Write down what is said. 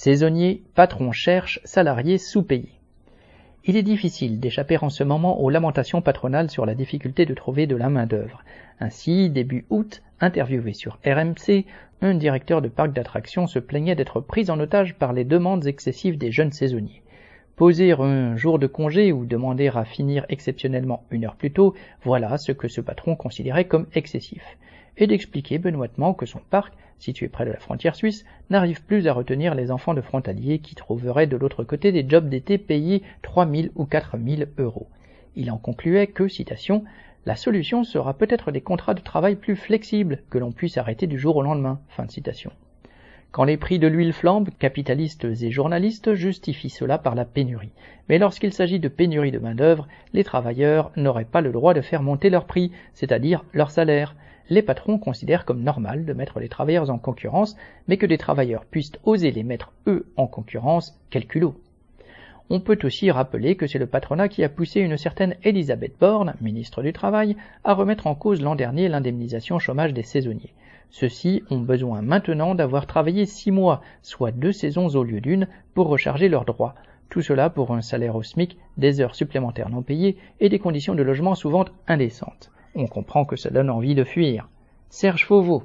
Saisonniers, patrons cherchent, salariés sous-payés. Il est difficile d'échapper en ce moment aux lamentations patronales sur la difficulté de trouver de la main-d'œuvre. Ainsi, début août, interviewé sur RMC, un directeur de parc d'attractions se plaignait d'être pris en otage par les demandes excessives des jeunes saisonniers. Poser un jour de congé ou demander à finir exceptionnellement une heure plus tôt, voilà ce que ce patron considérait comme excessif. Et d'expliquer benoîtement que son parc, situé près de la frontière suisse, n'arrive plus à retenir les enfants de frontaliers qui trouveraient de l'autre côté des jobs d'été payés 3000 ou 4000 euros. Il en concluait que, citation, la solution sera peut-être des contrats de travail plus flexibles que l'on puisse arrêter du jour au lendemain. Fin de citation. Quand les prix de l'huile flambent, capitalistes et journalistes justifient cela par la pénurie. Mais lorsqu'il s'agit de pénurie de main-d'œuvre, les travailleurs n'auraient pas le droit de faire monter leur prix, c'est-à-dire leur salaire. Les patrons considèrent comme normal de mettre les travailleurs en concurrence, mais que des travailleurs puissent oser les mettre eux en concurrence, quel. On peut aussi rappeler que c'est le patronat qui a poussé une certaine Elisabeth Borne, ministre du Travail, à remettre en cause l'an dernier l'indemnisation chômage des saisonniers. Ceux-ci ont besoin maintenant d'avoir travaillé six mois, soit deux saisons au lieu d'une, pour recharger leurs droits. Tout cela pour un salaire au SMIC, des heures supplémentaires non payées et des conditions de logement souvent indécentes. On comprend que ça donne envie de fuir. Serge Fauveau,